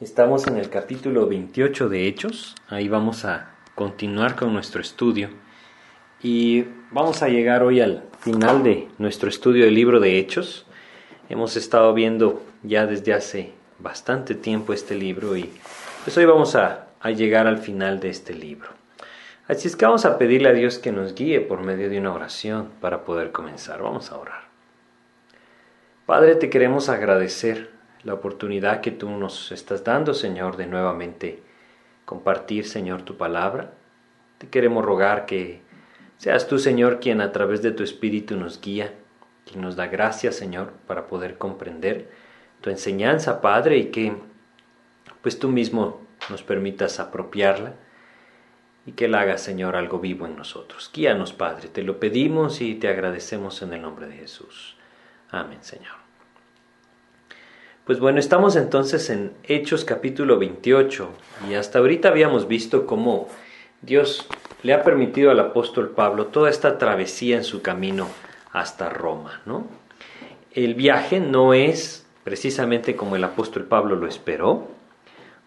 Estamos en el capítulo 28 de Hechos, ahí vamos a continuar con nuestro estudio y vamos a llegar hoy al final de nuestro estudio del libro de Hechos. Hemos estado viendo ya desde hace bastante tiempo este libro y pues hoy vamos a, a llegar al final de este libro. Así es que vamos a pedirle a Dios que nos guíe por medio de una oración para poder comenzar. Vamos a orar. Padre, te queremos agradecer la oportunidad que tú nos estás dando, Señor, de nuevamente compartir, Señor, tu palabra. Te queremos rogar que seas tú, Señor, quien a través de tu Espíritu nos guía, quien nos da gracia, Señor, para poder comprender tu enseñanza, Padre, y que pues tú mismo nos permitas apropiarla y que la haga, Señor, algo vivo en nosotros. Guíanos, Padre, te lo pedimos y te agradecemos en el nombre de Jesús. Amén, Señor. Pues bueno, estamos entonces en Hechos capítulo 28 y hasta ahorita habíamos visto cómo Dios le ha permitido al apóstol Pablo toda esta travesía en su camino hasta Roma, ¿no? El viaje no es precisamente como el apóstol Pablo lo esperó.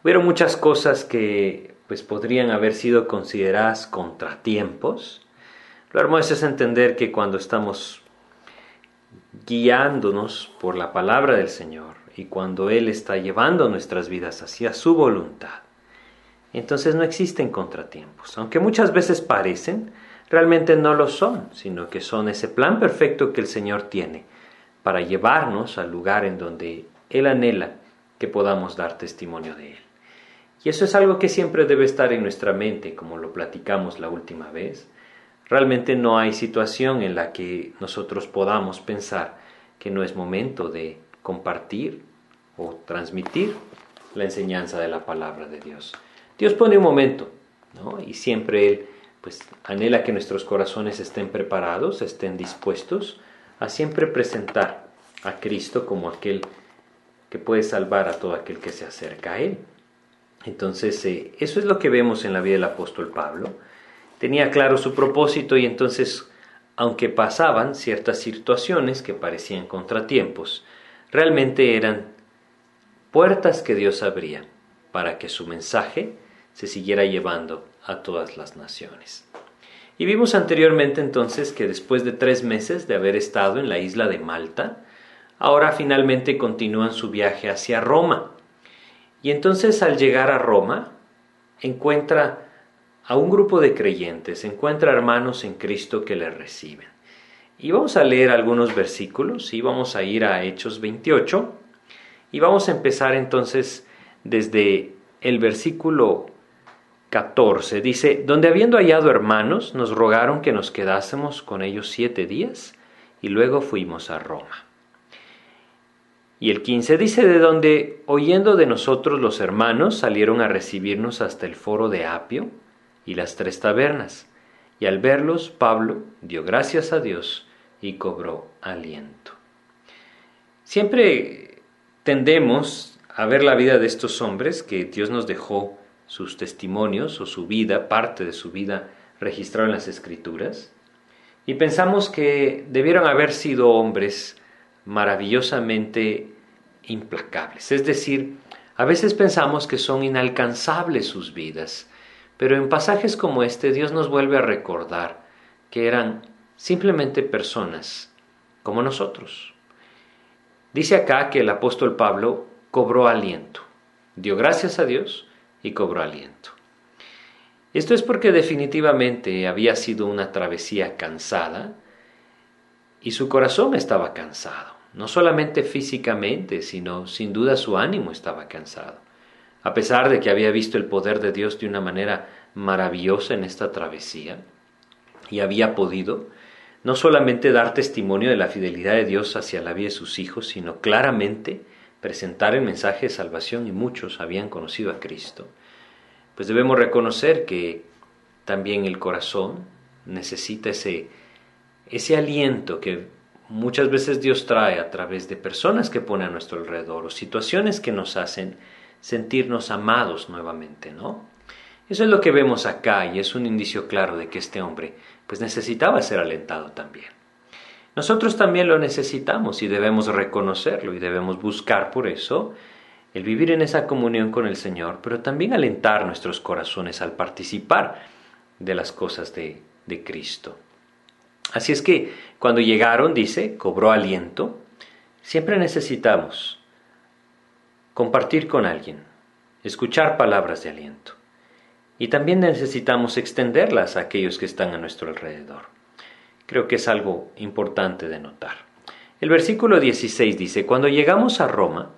Hubieron muchas cosas que pues podrían haber sido consideradas contratiempos. Lo hermoso es entender que cuando estamos guiándonos por la palabra del Señor, y cuando Él está llevando nuestras vidas hacia su voluntad, entonces no existen contratiempos. Aunque muchas veces parecen, realmente no lo son, sino que son ese plan perfecto que el Señor tiene para llevarnos al lugar en donde Él anhela que podamos dar testimonio de Él. Y eso es algo que siempre debe estar en nuestra mente, como lo platicamos la última vez. Realmente no hay situación en la que nosotros podamos pensar que no es momento de compartir o transmitir la enseñanza de la palabra de Dios. Dios pone un momento, ¿no? Y siempre Él pues anhela que nuestros corazones estén preparados, estén dispuestos a siempre presentar a Cristo como aquel que puede salvar a todo aquel que se acerca a Él. Entonces, eh, eso es lo que vemos en la vida del apóstol Pablo. Tenía claro su propósito y entonces, aunque pasaban ciertas situaciones que parecían contratiempos, realmente eran puertas que Dios abría para que su mensaje se siguiera llevando a todas las naciones. Y vimos anteriormente entonces que después de tres meses de haber estado en la isla de Malta, ahora finalmente continúan su viaje hacia Roma. Y entonces al llegar a Roma, encuentra a un grupo de creyentes, encuentra hermanos en Cristo que le reciben. Y vamos a leer algunos versículos y vamos a ir a Hechos 28 y vamos a empezar entonces desde el versículo 14. Dice, donde habiendo hallado hermanos, nos rogaron que nos quedásemos con ellos siete días y luego fuimos a Roma. Y el 15 dice, de donde oyendo de nosotros los hermanos salieron a recibirnos hasta el foro de Apio y las tres tabernas. Y al verlos, Pablo dio gracias a Dios y cobró aliento. Siempre tendemos a ver la vida de estos hombres que Dios nos dejó sus testimonios o su vida, parte de su vida registrado en las escrituras, y pensamos que debieron haber sido hombres maravillosamente implacables. Es decir, a veces pensamos que son inalcanzables sus vidas, pero en pasajes como este Dios nos vuelve a recordar que eran simplemente personas como nosotros. Dice acá que el apóstol Pablo cobró aliento, dio gracias a Dios y cobró aliento. Esto es porque definitivamente había sido una travesía cansada y su corazón estaba cansado, no solamente físicamente, sino sin duda su ánimo estaba cansado. A pesar de que había visto el poder de Dios de una manera maravillosa en esta travesía y había podido no solamente dar testimonio de la fidelidad de Dios hacia la vida de sus hijos, sino claramente presentar el mensaje de salvación y muchos habían conocido a Cristo, pues debemos reconocer que también el corazón necesita ese, ese aliento que muchas veces Dios trae a través de personas que pone a nuestro alrededor o situaciones que nos hacen sentirnos amados nuevamente, ¿no? Eso es lo que vemos acá y es un indicio claro de que este hombre pues necesitaba ser alentado también. Nosotros también lo necesitamos y debemos reconocerlo y debemos buscar por eso el vivir en esa comunión con el Señor, pero también alentar nuestros corazones al participar de las cosas de, de Cristo. Así es que cuando llegaron, dice, cobró aliento, siempre necesitamos compartir con alguien, escuchar palabras de aliento. Y también necesitamos extenderlas a aquellos que están a nuestro alrededor. Creo que es algo importante de notar. El versículo 16 dice, cuando llegamos a Roma,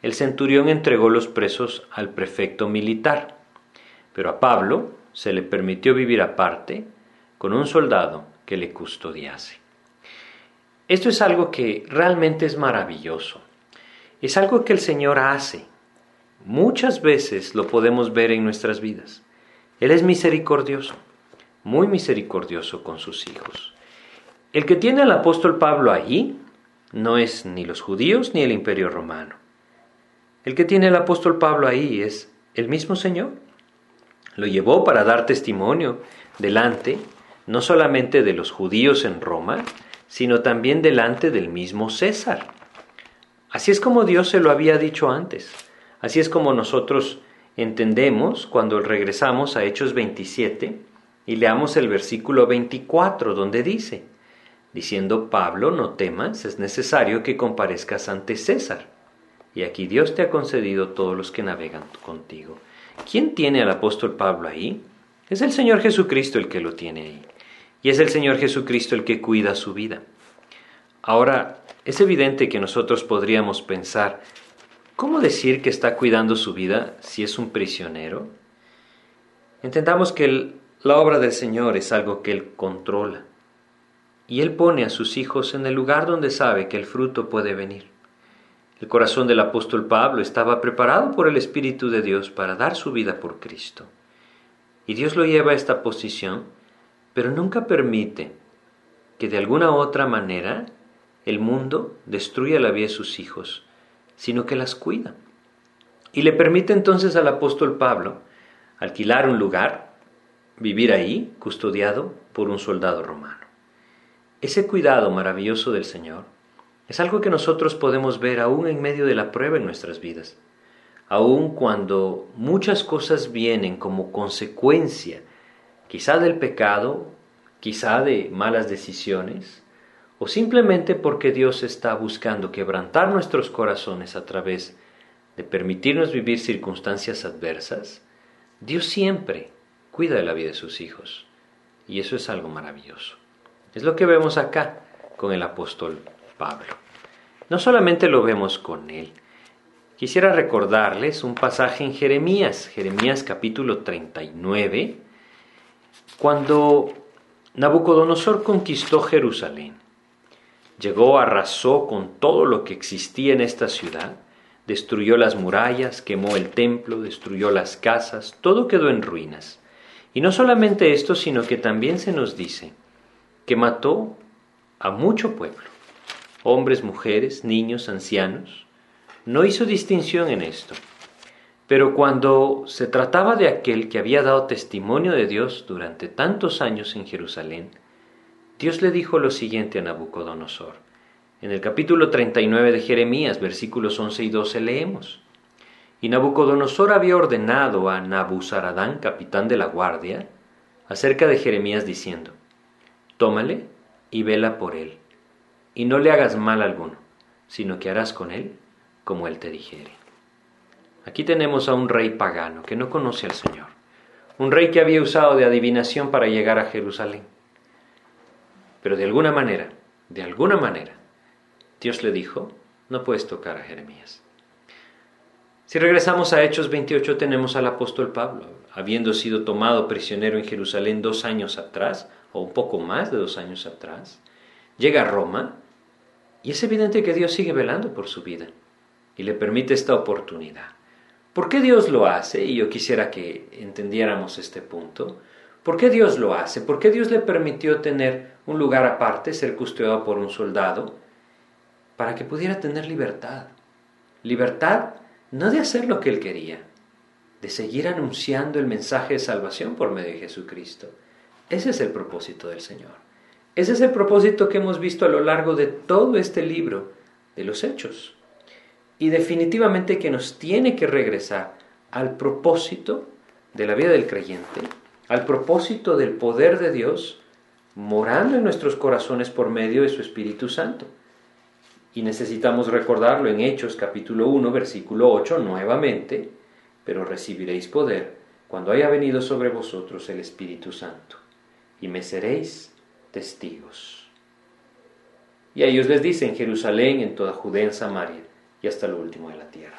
el centurión entregó los presos al prefecto militar, pero a Pablo se le permitió vivir aparte con un soldado que le custodiase. Esto es algo que realmente es maravilloso. Es algo que el Señor hace. Muchas veces lo podemos ver en nuestras vidas. Él es misericordioso, muy misericordioso con sus hijos. El que tiene al apóstol Pablo allí no es ni los judíos ni el imperio romano. El que tiene el apóstol Pablo ahí es el mismo Señor. Lo llevó para dar testimonio delante no solamente de los judíos en Roma, sino también delante del mismo César. Así es como Dios se lo había dicho antes. Así es como nosotros entendemos cuando regresamos a Hechos 27 y leamos el versículo 24 donde dice, diciendo Pablo, no temas, es necesario que comparezcas ante César. Y aquí Dios te ha concedido todos los que navegan contigo. ¿Quién tiene al apóstol Pablo ahí? Es el Señor Jesucristo el que lo tiene ahí. Y es el Señor Jesucristo el que cuida su vida. Ahora, es evidente que nosotros podríamos pensar, ¿cómo decir que está cuidando su vida si es un prisionero? Entendamos que la obra del Señor es algo que Él controla. Y Él pone a sus hijos en el lugar donde sabe que el fruto puede venir. El corazón del apóstol Pablo estaba preparado por el Espíritu de Dios para dar su vida por Cristo. Y Dios lo lleva a esta posición pero nunca permite que de alguna otra manera el mundo destruya la vida de sus hijos, sino que las cuida. Y le permite entonces al apóstol Pablo alquilar un lugar, vivir ahí, custodiado por un soldado romano. Ese cuidado maravilloso del Señor es algo que nosotros podemos ver aún en medio de la prueba en nuestras vidas, aún cuando muchas cosas vienen como consecuencia quizá del pecado, quizá de malas decisiones, o simplemente porque Dios está buscando quebrantar nuestros corazones a través de permitirnos vivir circunstancias adversas, Dios siempre cuida de la vida de sus hijos. Y eso es algo maravilloso. Es lo que vemos acá con el apóstol Pablo. No solamente lo vemos con él. Quisiera recordarles un pasaje en Jeremías, Jeremías capítulo 39, cuando Nabucodonosor conquistó Jerusalén, llegó, arrasó con todo lo que existía en esta ciudad, destruyó las murallas, quemó el templo, destruyó las casas, todo quedó en ruinas. Y no solamente esto, sino que también se nos dice que mató a mucho pueblo, hombres, mujeres, niños, ancianos. No hizo distinción en esto. Pero cuando se trataba de aquel que había dado testimonio de Dios durante tantos años en Jerusalén, Dios le dijo lo siguiente a Nabucodonosor. En el capítulo 39 de Jeremías, versículos 11 y 12 leemos. Y Nabucodonosor había ordenado a Nabuzaradán, capitán de la guardia, acerca de Jeremías diciendo, Tómale y vela por él, y no le hagas mal alguno, sino que harás con él como él te dijere. Aquí tenemos a un rey pagano que no conoce al Señor, un rey que había usado de adivinación para llegar a Jerusalén. Pero de alguna manera, de alguna manera, Dios le dijo, no puedes tocar a Jeremías. Si regresamos a Hechos 28 tenemos al apóstol Pablo, habiendo sido tomado prisionero en Jerusalén dos años atrás, o un poco más de dos años atrás, llega a Roma y es evidente que Dios sigue velando por su vida y le permite esta oportunidad. ¿Por qué Dios lo hace? Y yo quisiera que entendiéramos este punto. ¿Por qué Dios lo hace? ¿Por qué Dios le permitió tener un lugar aparte, ser custodiado por un soldado? Para que pudiera tener libertad. Libertad no de hacer lo que él quería, de seguir anunciando el mensaje de salvación por medio de Jesucristo. Ese es el propósito del Señor. Ese es el propósito que hemos visto a lo largo de todo este libro de los Hechos. y definitivamente que nos tiene que regresar al propósito de la vida del creyente, al propósito del poder de Dios morando en nuestros corazones por medio de su Espíritu Santo. Y necesitamos recordarlo en Hechos capítulo 1, versículo 8 nuevamente, pero recibiréis poder cuando haya venido sobre vosotros el Espíritu Santo, y me seréis testigos. Y a ellos les dice en Jerusalén, en toda Judea, en Samaria y hasta lo último de la tierra.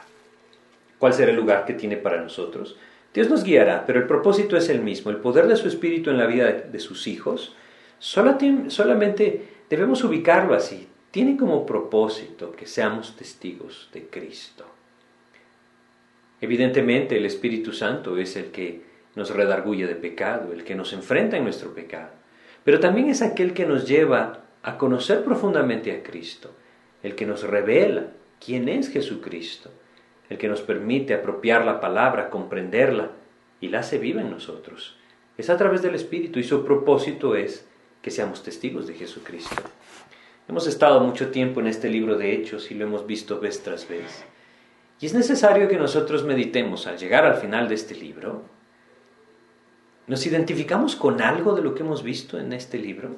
¿Cuál será el lugar que tiene para nosotros? Dios nos guiará, pero el propósito es el mismo. El poder de su Espíritu en la vida de sus hijos, solamente debemos ubicarlo así. Tiene como propósito que seamos testigos de Cristo. Evidentemente el Espíritu Santo es el que nos redarguye de pecado, el que nos enfrenta en nuestro pecado, pero también es aquel que nos lleva a conocer profundamente a Cristo, el que nos revela quién es Jesucristo, el que nos permite apropiar la palabra, comprenderla y la hace viva en nosotros. Es a través del Espíritu y su propósito es que seamos testigos de Jesucristo. Hemos estado mucho tiempo en este libro de Hechos y lo hemos visto vez tras vez. Y es necesario que nosotros meditemos al llegar al final de este libro. ¿Nos identificamos con algo de lo que hemos visto en este libro?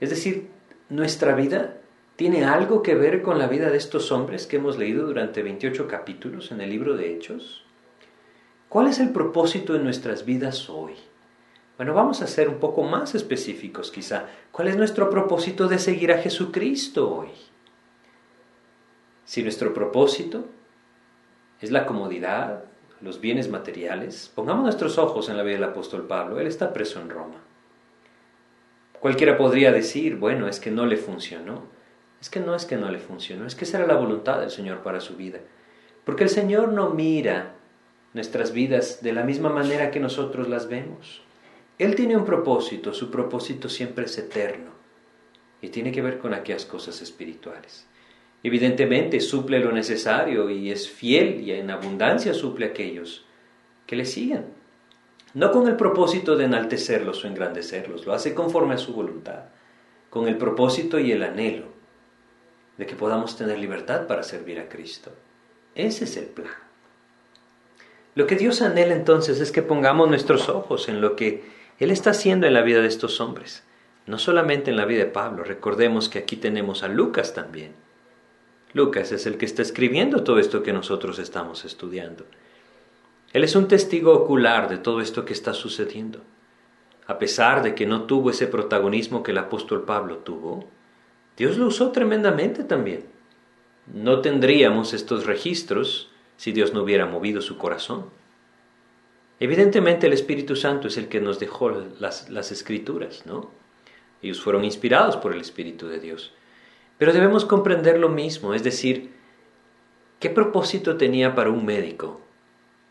Es decir, nuestra vida tiene algo que ver con la vida de estos hombres que hemos leído durante 28 capítulos en el libro de Hechos? ¿Cuál es el propósito de nuestras vidas hoy? Bueno, vamos a ser un poco más específicos quizá. ¿Cuál es nuestro propósito de seguir a Jesucristo hoy? Si nuestro propósito es la comodidad, los bienes materiales, pongamos nuestros ojos en la vida del apóstol Pablo. Él está preso en Roma. Cualquiera podría decir, bueno, es que no le funcionó. Es que no es que no le funcionó, es que esa era la voluntad del Señor para su vida. Porque el Señor no mira nuestras vidas de la misma manera que nosotros las vemos. Él tiene un propósito, su propósito siempre es eterno y tiene que ver con aquellas cosas espirituales. Evidentemente suple lo necesario y es fiel y en abundancia suple a aquellos que le siguen. No con el propósito de enaltecerlos o engrandecerlos, lo hace conforme a su voluntad, con el propósito y el anhelo de que podamos tener libertad para servir a Cristo. Ese es el plan. Lo que Dios anhela entonces es que pongamos nuestros ojos en lo que Él está haciendo en la vida de estos hombres, no solamente en la vida de Pablo, recordemos que aquí tenemos a Lucas también. Lucas es el que está escribiendo todo esto que nosotros estamos estudiando. Él es un testigo ocular de todo esto que está sucediendo. A pesar de que no tuvo ese protagonismo que el apóstol Pablo tuvo, Dios lo usó tremendamente también. No tendríamos estos registros si Dios no hubiera movido su corazón. Evidentemente el Espíritu Santo es el que nos dejó las, las escrituras, ¿no? Ellos fueron inspirados por el Espíritu de Dios. Pero debemos comprender lo mismo, es decir, ¿qué propósito tenía para un médico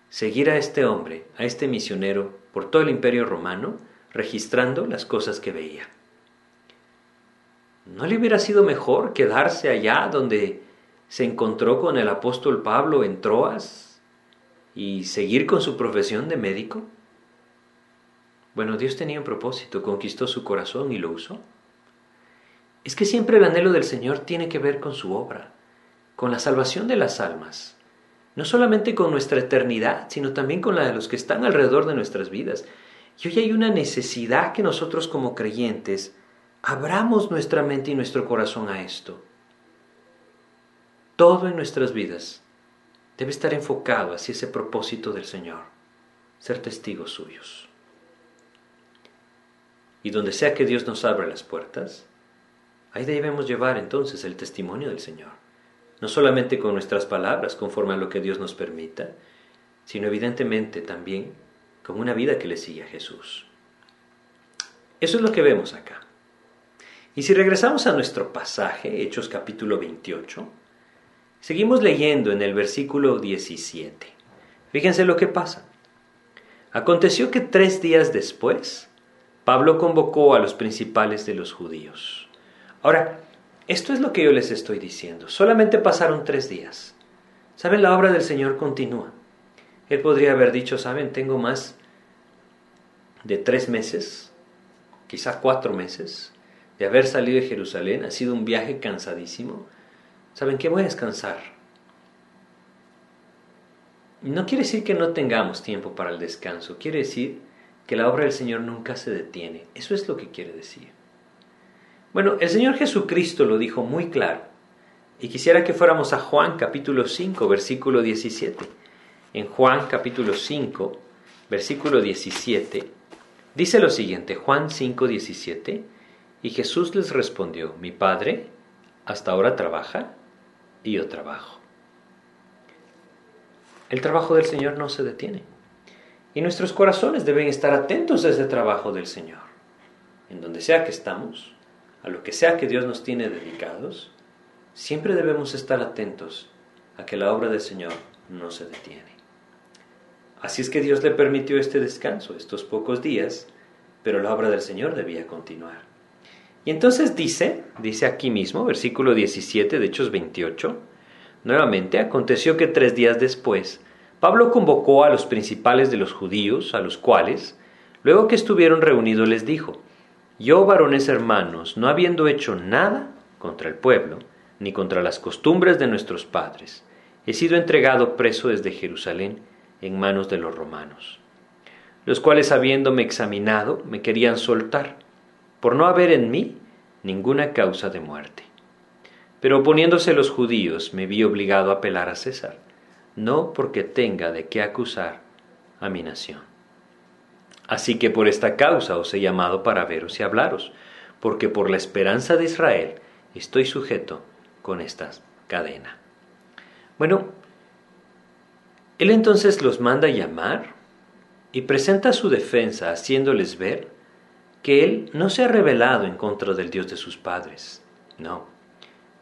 seguir a este hombre, a este misionero, por todo el imperio romano, registrando las cosas que veía? ¿No le hubiera sido mejor quedarse allá donde se encontró con el apóstol Pablo en Troas y seguir con su profesión de médico? Bueno, Dios tenía un propósito, conquistó su corazón y lo usó. Es que siempre el anhelo del Señor tiene que ver con su obra, con la salvación de las almas, no solamente con nuestra eternidad, sino también con la de los que están alrededor de nuestras vidas. Y hoy hay una necesidad que nosotros como creyentes abramos nuestra mente y nuestro corazón a esto. Todo en nuestras vidas debe estar enfocado hacia ese propósito del Señor, ser testigos suyos. Y donde sea que Dios nos abra las puertas, ahí debemos llevar entonces el testimonio del Señor, no solamente con nuestras palabras conforme a lo que Dios nos permita, sino evidentemente también con una vida que le sigue a Jesús. Eso es lo que vemos acá. Y si regresamos a nuestro pasaje, Hechos capítulo 28, seguimos leyendo en el versículo 17. Fíjense lo que pasa. Aconteció que tres días después, Pablo convocó a los principales de los judíos. Ahora, esto es lo que yo les estoy diciendo. Solamente pasaron tres días. ¿Saben? La obra del Señor continúa. Él podría haber dicho, ¿saben? Tengo más de tres meses, quizá cuatro meses, de haber salido de Jerusalén, ha sido un viaje cansadísimo. ¿Saben qué? Voy a descansar. no quiere decir que no tengamos tiempo para el descanso, quiere decir que la obra del Señor nunca se detiene. Eso es lo que quiere decir. Bueno, el Señor Jesucristo lo dijo muy claro. Y quisiera que fuéramos a Juan capítulo 5, versículo 17. En Juan capítulo 5, versículo 17, dice lo siguiente, Juan 5, 17, y Jesús les respondió, mi Padre hasta ahora trabaja y yo trabajo. El trabajo del Señor no se detiene. Y nuestros corazones deben estar atentos a ese trabajo del Señor. En donde sea que estamos, a lo que sea que Dios nos tiene dedicados, siempre debemos estar atentos a que la obra del Señor no se detiene. Así es que Dios le permitió este descanso, estos pocos días, pero la obra del Señor debía continuar. Y entonces dice, dice aquí mismo, versículo 17 de Hechos 28, nuevamente aconteció que tres días después, Pablo convocó a los principales de los judíos, a los cuales, luego que estuvieron reunidos, les dijo, Yo, varones hermanos, no habiendo hecho nada contra el pueblo, ni contra las costumbres de nuestros padres, he sido entregado preso desde Jerusalén en manos de los romanos, los cuales habiéndome examinado me querían soltar, por no haber en mí ninguna causa de muerte. Pero oponiéndose los judíos me vi obligado a apelar a César, no porque tenga de qué acusar a mi nación. Así que por esta causa os he llamado para veros y hablaros, porque por la esperanza de Israel estoy sujeto con esta cadena. Bueno, él entonces los manda llamar y presenta su defensa haciéndoles ver que él no se ha rebelado en contra del Dios de sus padres. No,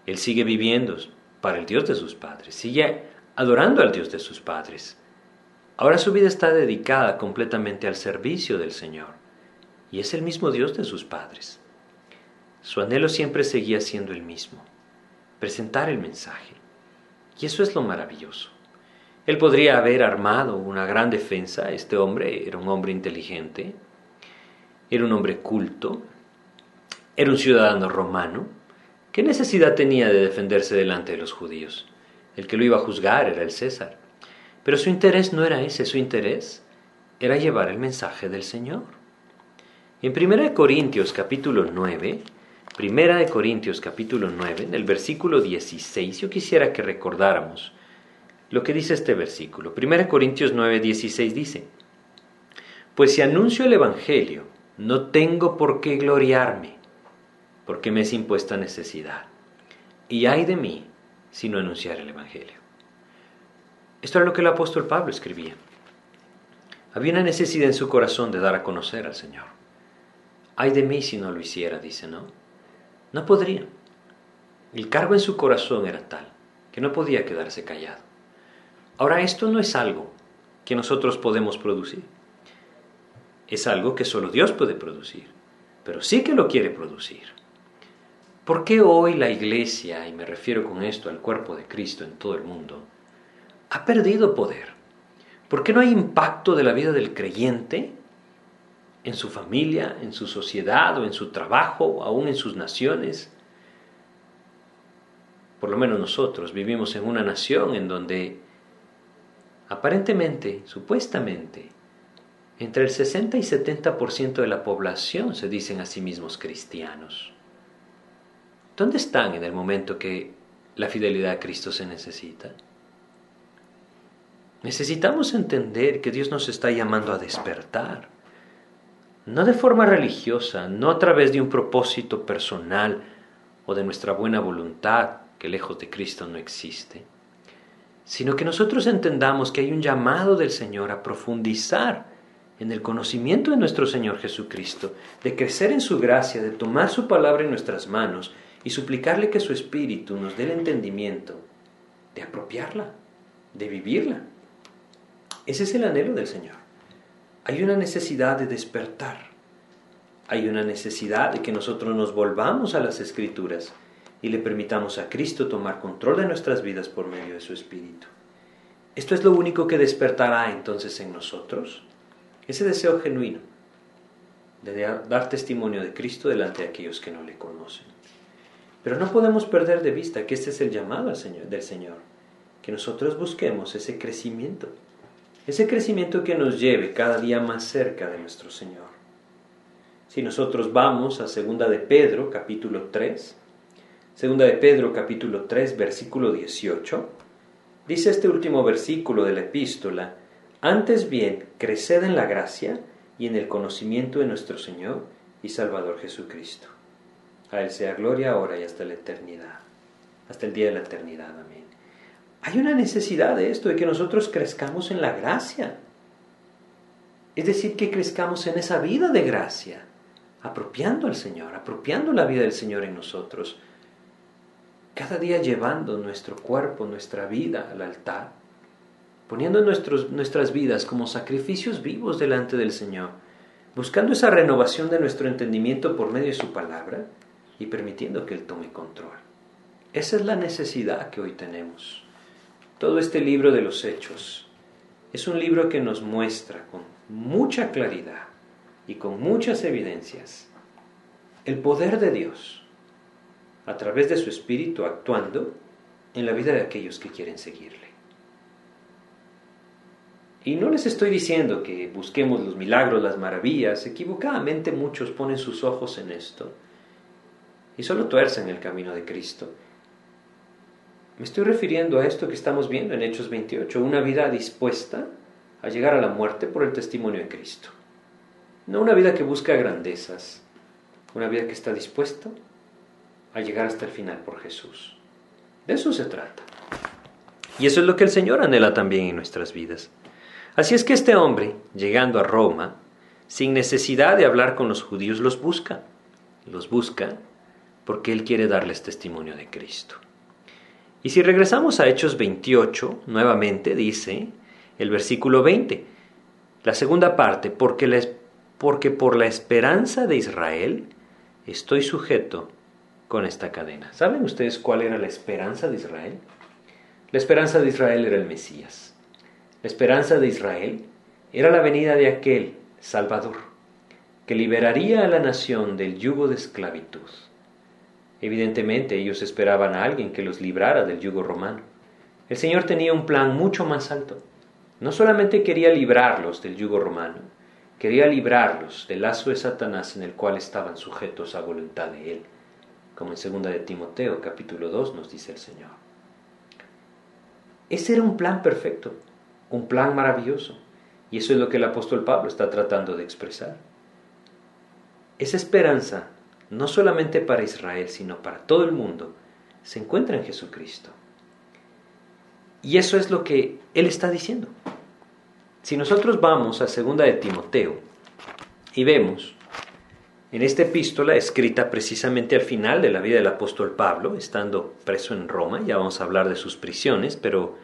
él sigue viviendo para el Dios de sus padres, sigue adorando al Dios de sus padres. Ahora su vida está dedicada completamente al servicio del Señor y es el mismo Dios de sus padres. Su anhelo siempre seguía siendo el mismo, presentar el mensaje. Y eso es lo maravilloso. Él podría haber armado una gran defensa. Este hombre era un hombre inteligente, era un hombre culto, era un ciudadano romano. ¿Qué necesidad tenía de defenderse delante de los judíos? El que lo iba a juzgar era el César. Pero su interés no era ese, su interés era llevar el mensaje del Señor. En 1 Corintios capítulo 9, Primera de Corintios capítulo 9, en el versículo 16, yo quisiera que recordáramos lo que dice este versículo. 1 Corintios 9, 16 dice, Pues si anuncio el Evangelio, no tengo por qué gloriarme, porque me es impuesta necesidad. Y hay de mí si no anunciar el Evangelio. Esto era lo que el apóstol Pablo escribía. Había una necesidad en su corazón de dar a conocer al Señor. Ay de mí si no lo hiciera, dice, ¿no? No podría. El cargo en su corazón era tal que no podía quedarse callado. Ahora, esto no es algo que nosotros podemos producir. Es algo que solo Dios puede producir, pero sí que lo quiere producir. ¿Por qué hoy la iglesia, y me refiero con esto al cuerpo de Cristo en todo el mundo, ha perdido poder? ¿Por qué no hay impacto de la vida del creyente en su familia, en su sociedad o en su trabajo, aún en sus naciones? Por lo menos nosotros vivimos en una nación en donde Aparentemente, supuestamente, entre el 60 y 70% de la población se dicen a sí mismos cristianos. ¿Dónde están en el momento que la fidelidad a Cristo se necesita? Necesitamos entender que Dios nos está llamando a despertar, no de forma religiosa, no a través de un propósito personal o de nuestra buena voluntad, que lejos de Cristo no existe sino que nosotros entendamos que hay un llamado del Señor a profundizar en el conocimiento de nuestro Señor Jesucristo, de crecer en su gracia, de tomar su palabra en nuestras manos y suplicarle que su Espíritu nos dé el entendimiento de apropiarla, de vivirla. Ese es el anhelo del Señor. Hay una necesidad de despertar. Hay una necesidad de que nosotros nos volvamos a las Escrituras y le permitamos a Cristo tomar control de nuestras vidas por medio de su Espíritu. Esto es lo único que despertará entonces en nosotros ese deseo genuino de dar testimonio de Cristo delante de aquellos que no le conocen. Pero no podemos perder de vista que este es el llamado del Señor, que nosotros busquemos ese crecimiento ese crecimiento que nos lleve cada día más cerca de nuestro Señor. Si nosotros vamos a segunda de Pedro, capítulo 3, segunda de Pedro, capítulo 3, versículo 18, dice este último versículo de la epístola, antes bien, creced en la gracia y en el conocimiento de nuestro Señor y Salvador Jesucristo. A Él sea gloria ahora y hasta la eternidad, hasta el día de la eternidad. Amén. Hay una necesidad de esto, de que nosotros crezcamos en la gracia. Es decir, que crezcamos en esa vida de gracia, apropiando al Señor, apropiando la vida del Señor en nosotros, cada día llevando nuestro cuerpo, nuestra vida al altar, poniendo nuestros, nuestras vidas como sacrificios vivos delante del Señor, buscando esa renovación de nuestro entendimiento por medio de su palabra y permitiendo que Él tome control. Esa es la necesidad que hoy tenemos. Todo este libro de los hechos es un libro que nos muestra con mucha claridad y con muchas evidencias el poder de Dios a través de su Espíritu actuando en la vida de aquellos que quieren seguirle. Y no les estoy diciendo que busquemos los milagros, las maravillas, equivocadamente muchos ponen sus ojos en esto y solo tuercen el camino de Cristo me estoy refiriendo a esto que estamos viendo en Hechos 28, una vida dispuesta a llegar a la muerte por el testimonio de Cristo. No una vida que busca grandezas, una vida que está dispuesta a llegar hasta el final por Jesús. De eso se trata. Y eso es lo que el Señor anhela también en nuestras vidas. Así es que este hombre, llegando a Roma, sin necesidad de hablar con los judíos, los busca. Los busca porque Él quiere darles testimonio de Cristo. Y si regresamos a Hechos 28, nuevamente dice el versículo 20, la segunda parte, porque, porque por la esperanza de Israel estoy sujeto con esta cadena. ¿Saben ustedes cuál era la esperanza de Israel? La esperanza de Israel era el Mesías. La esperanza de Israel era la venida de aquel Salvador, que liberaría a la nación del yugo de esclavitud. Evidentemente ellos esperaban a alguien que los librara del yugo romano. El Señor tenía un plan mucho más alto. No solamente quería librarlos del yugo romano, quería librarlos del lazo de Satanás en el cual estaban sujetos a voluntad de Él, como en 2 de Timoteo capítulo 2 nos dice el Señor. Ese era un plan perfecto, un plan maravilloso, y eso es lo que el apóstol Pablo está tratando de expresar. Esa esperanza no solamente para Israel, sino para todo el mundo, se encuentra en Jesucristo. Y eso es lo que Él está diciendo. Si nosotros vamos a segunda de Timoteo y vemos en esta epístola escrita precisamente al final de la vida del apóstol Pablo, estando preso en Roma, ya vamos a hablar de sus prisiones, pero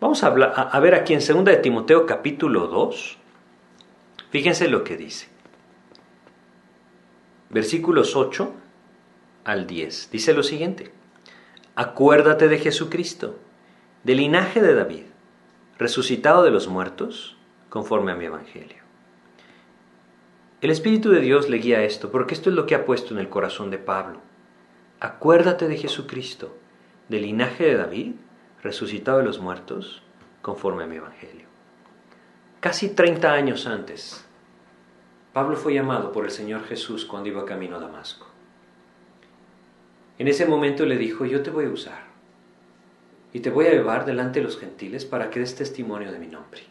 vamos a, a ver aquí en segunda de Timoteo capítulo 2, fíjense lo que dice versículos 8 al 10. Dice lo siguiente, acuérdate de Jesucristo, del linaje de David, resucitado de los muertos, conforme a mi Evangelio. El Espíritu de Dios le guía esto, porque esto es lo que ha puesto en el corazón de Pablo. Acuérdate de Jesucristo, del linaje de David, resucitado de los muertos, conforme a mi Evangelio. Casi 30 años antes Pablo fue llamado por el Señor Jesús cuando iba camino a Damasco. En ese momento le dijo, yo te voy a usar y te voy a llevar delante de los gentiles para que des testimonio de mi nombre,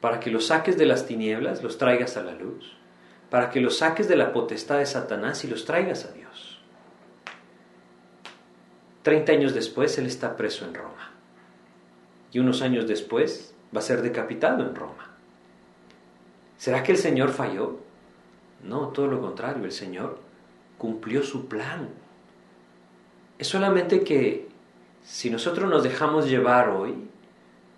para que los saques de las tinieblas, los traigas a la luz, para que los saques de la potestad de Satanás y los traigas a Dios. Treinta años después él está preso en Roma y unos años después va a ser decapitado en Roma. ¿Será que el Señor falló? No, todo lo contrario, el Señor cumplió su plan. Es solamente que si nosotros nos dejamos llevar hoy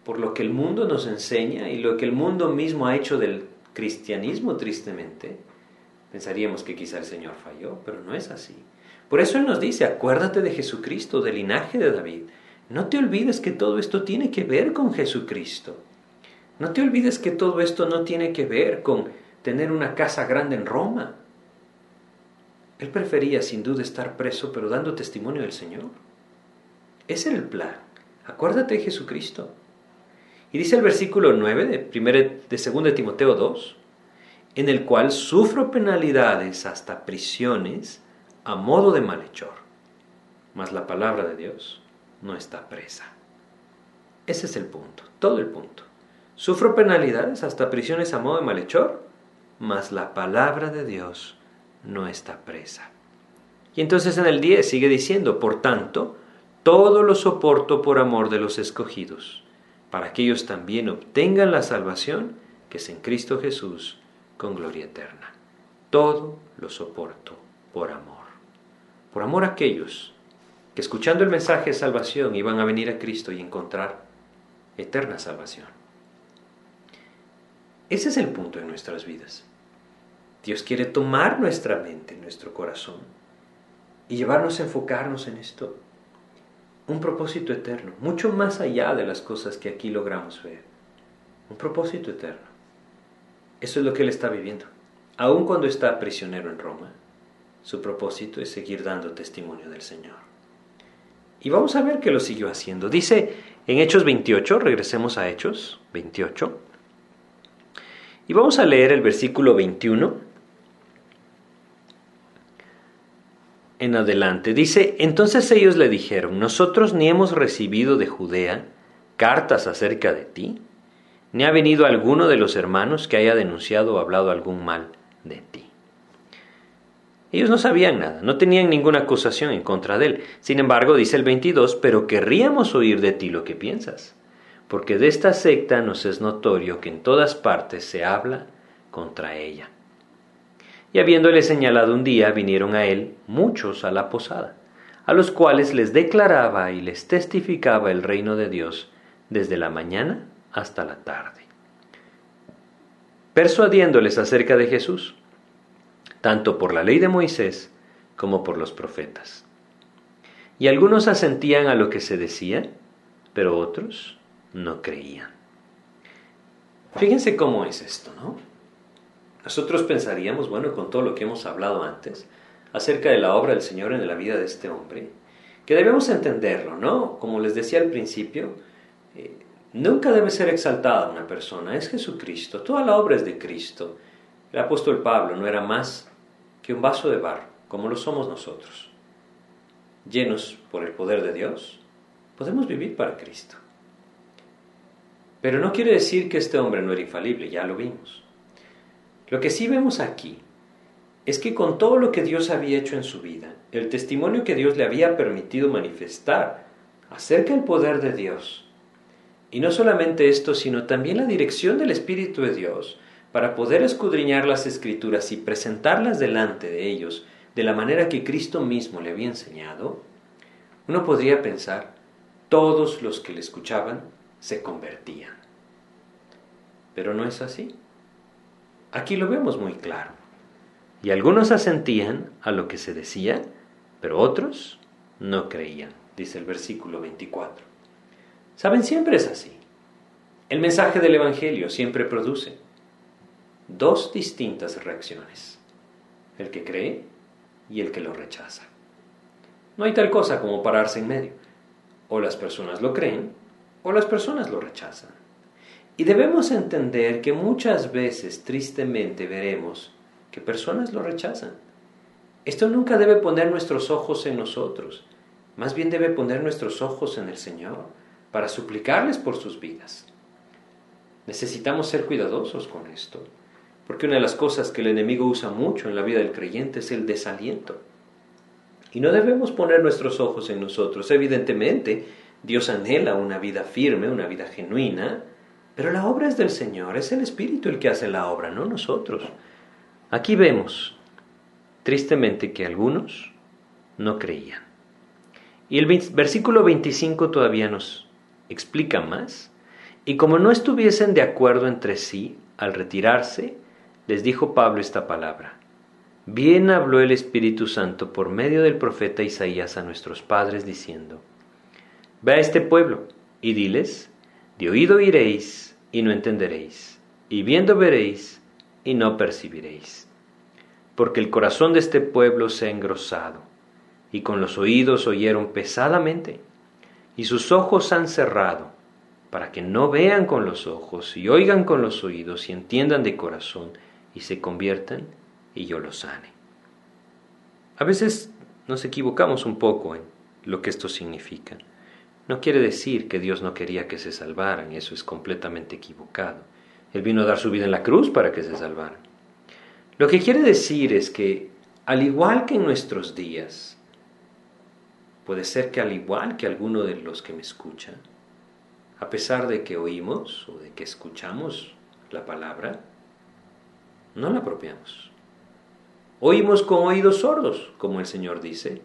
por lo que el mundo nos enseña y lo que el mundo mismo ha hecho del cristianismo tristemente, pensaríamos que quizá el Señor falló, pero no es así. Por eso Él nos dice, acuérdate de Jesucristo, del linaje de David. No te olvides que todo esto tiene que ver con Jesucristo. No te olvides que todo esto no tiene que ver con tener una casa grande en Roma. Él prefería sin duda estar preso, pero dando testimonio del Señor. Ese era el plan. Acuérdate de Jesucristo. Y dice el versículo 9 de, de 2 Timoteo 2, en el cual sufro penalidades hasta prisiones a modo de malhechor, mas la palabra de Dios no está presa. Ese es el punto, todo el punto. Sufro penalidades hasta prisiones a modo de malhechor, mas la palabra de Dios no está presa. Y entonces en el 10 sigue diciendo, por tanto, todo lo soporto por amor de los escogidos, para que ellos también obtengan la salvación que es en Cristo Jesús con gloria eterna. Todo lo soporto por amor. Por amor a aquellos que escuchando el mensaje de salvación iban a venir a Cristo y encontrar eterna salvación. Ese es el punto en nuestras vidas. Dios quiere tomar nuestra mente, nuestro corazón, y llevarnos a enfocarnos en esto. Un propósito eterno, mucho más allá de las cosas que aquí logramos ver. Un propósito eterno. Eso es lo que él está viviendo. Aun cuando está prisionero en Roma, su propósito es seguir dando testimonio del Señor. Y vamos a ver que lo siguió haciendo. Dice en Hechos 28, regresemos a Hechos 28, y vamos a leer el versículo 21 en adelante. Dice, entonces ellos le dijeron, nosotros ni hemos recibido de Judea cartas acerca de ti, ni ha venido alguno de los hermanos que haya denunciado o hablado algún mal de ti. Ellos no sabían nada, no tenían ninguna acusación en contra de él. Sin embargo, dice el 22, pero querríamos oír de ti lo que piensas, porque de esta secta nos es notorio que en todas partes se habla contra ella. Y habiéndole señalado un día, vinieron a él muchos a la posada, a los cuales les declaraba y les testificaba el reino de Dios desde la mañana hasta la tarde, persuadiéndoles acerca de Jesús, tanto por la ley de Moisés como por los profetas. Y algunos asentían a lo que se decía, pero otros no creían. Fíjense cómo es esto, ¿no? Nosotros pensaríamos, bueno, con todo lo que hemos hablado antes, acerca de la obra del Señor en la vida de este hombre, que debemos entenderlo, ¿no? Como les decía al principio, eh, Nunca debe ser exaltada una persona, es Jesucristo, toda la obra es de Cristo. El apóstol Pablo no era más que un vaso de barro, como lo somos nosotros. Llenos por el poder de Dios, podemos vivir para Cristo. Pero no quiere decir que este hombre no era infalible, ya lo vimos. Lo que sí vemos aquí es que con todo lo que Dios había hecho en su vida, el testimonio que Dios le había permitido manifestar acerca del poder de Dios, y no solamente esto, sino también la dirección del Espíritu de Dios para poder escudriñar las escrituras y presentarlas delante de ellos de la manera que Cristo mismo le había enseñado, uno podría pensar, todos los que le escuchaban se convertían. Pero no es así. Aquí lo vemos muy claro. Y algunos asentían a lo que se decía, pero otros no creían, dice el versículo 24. Saben, siempre es así. El mensaje del Evangelio siempre produce dos distintas reacciones, el que cree y el que lo rechaza. No hay tal cosa como pararse en medio. O las personas lo creen o las personas lo rechazan. Y debemos entender que muchas veces tristemente veremos que personas lo rechazan. Esto nunca debe poner nuestros ojos en nosotros, más bien debe poner nuestros ojos en el Señor para suplicarles por sus vidas. Necesitamos ser cuidadosos con esto, porque una de las cosas que el enemigo usa mucho en la vida del creyente es el desaliento. Y no debemos poner nuestros ojos en nosotros. Evidentemente, Dios anhela una vida firme, una vida genuina, pero la obra es del Señor, es el Espíritu el que hace la obra, no nosotros. Aquí vemos, tristemente, que algunos no creían. Y el versículo 25 todavía nos explica más. Y como no estuviesen de acuerdo entre sí, al retirarse, les dijo Pablo esta palabra. Bien habló el Espíritu Santo por medio del profeta Isaías a nuestros padres diciendo, Ve a este pueblo y diles, de oído iréis y no entenderéis, y viendo veréis y no percibiréis. Porque el corazón de este pueblo se ha engrosado, y con los oídos oyeron pesadamente y sus ojos han cerrado, para que no vean con los ojos y oigan con los oídos y entiendan de corazón y se conviertan y yo los sane. A veces nos equivocamos un poco en lo que esto significa. No quiere decir que Dios no quería que se salvaran, eso es completamente equivocado. Él vino a dar su vida en la cruz para que se salvaran. Lo que quiere decir es que, al igual que en nuestros días, puede ser que al igual que alguno de los que me escuchan, a pesar de que oímos o de que escuchamos la palabra, no la apropiamos. Oímos con oídos sordos, como el Señor dice.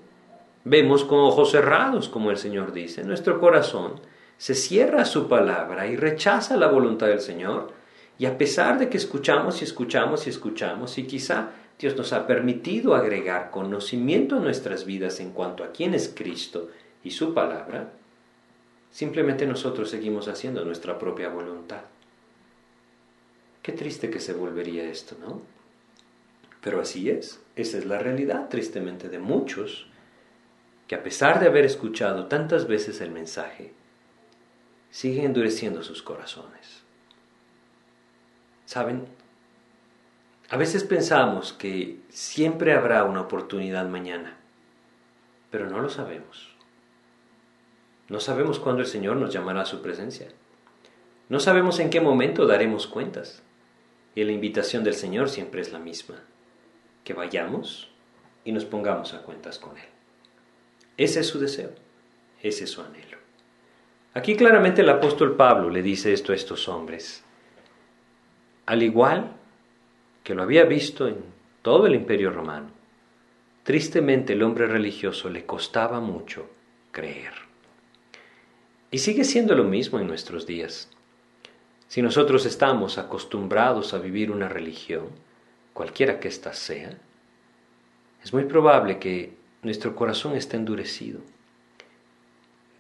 Vemos con ojos cerrados, como el Señor dice. Nuestro corazón se cierra a su palabra y rechaza la voluntad del Señor. Y a pesar de que escuchamos y escuchamos y escuchamos, y quizá Dios nos ha permitido agregar conocimiento a nuestras vidas en cuanto a quién es Cristo y su palabra, simplemente nosotros seguimos haciendo nuestra propia voluntad. Qué triste que se volvería esto, ¿no? Pero así es, esa es la realidad, tristemente, de muchos que a pesar de haber escuchado tantas veces el mensaje, siguen endureciendo sus corazones. ¿Saben? A veces pensamos que siempre habrá una oportunidad mañana, pero no lo sabemos. No sabemos cuándo el Señor nos llamará a su presencia. No sabemos en qué momento daremos cuentas. Y la invitación del Señor siempre es la misma, que vayamos y nos pongamos a cuentas con Él. Ese es su deseo, ese es su anhelo. Aquí claramente el apóstol Pablo le dice esto a estos hombres. Al igual que lo había visto en todo el imperio romano, tristemente el hombre religioso le costaba mucho creer. Y sigue siendo lo mismo en nuestros días. Si nosotros estamos acostumbrados a vivir una religión, cualquiera que ésta sea, es muy probable que nuestro corazón esté endurecido.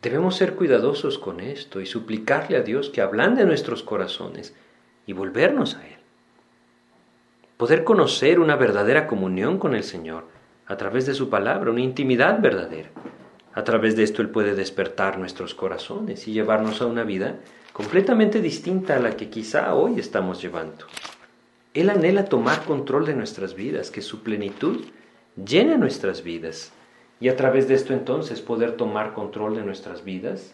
Debemos ser cuidadosos con esto y suplicarle a Dios que ablande nuestros corazones y volvernos a Él. Poder conocer una verdadera comunión con el Señor a través de su palabra, una intimidad verdadera. A través de esto Él puede despertar nuestros corazones y llevarnos a una vida completamente distinta a la que quizá hoy estamos llevando. Él anhela tomar control de nuestras vidas, que su plenitud llene nuestras vidas y a través de esto entonces poder tomar control de nuestras vidas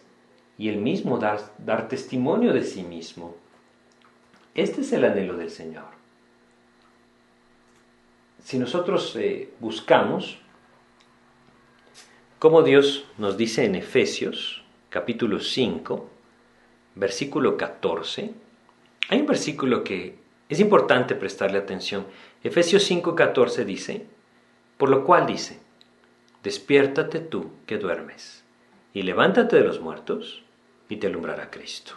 y Él mismo dar, dar testimonio de sí mismo. Este es el anhelo del Señor. Si nosotros eh, buscamos, como Dios nos dice en Efesios capítulo 5, versículo 14, hay un versículo que es importante prestarle atención. Efesios 5:14 dice, por lo cual dice, despiértate tú que duermes, y levántate de los muertos, y te alumbrará Cristo.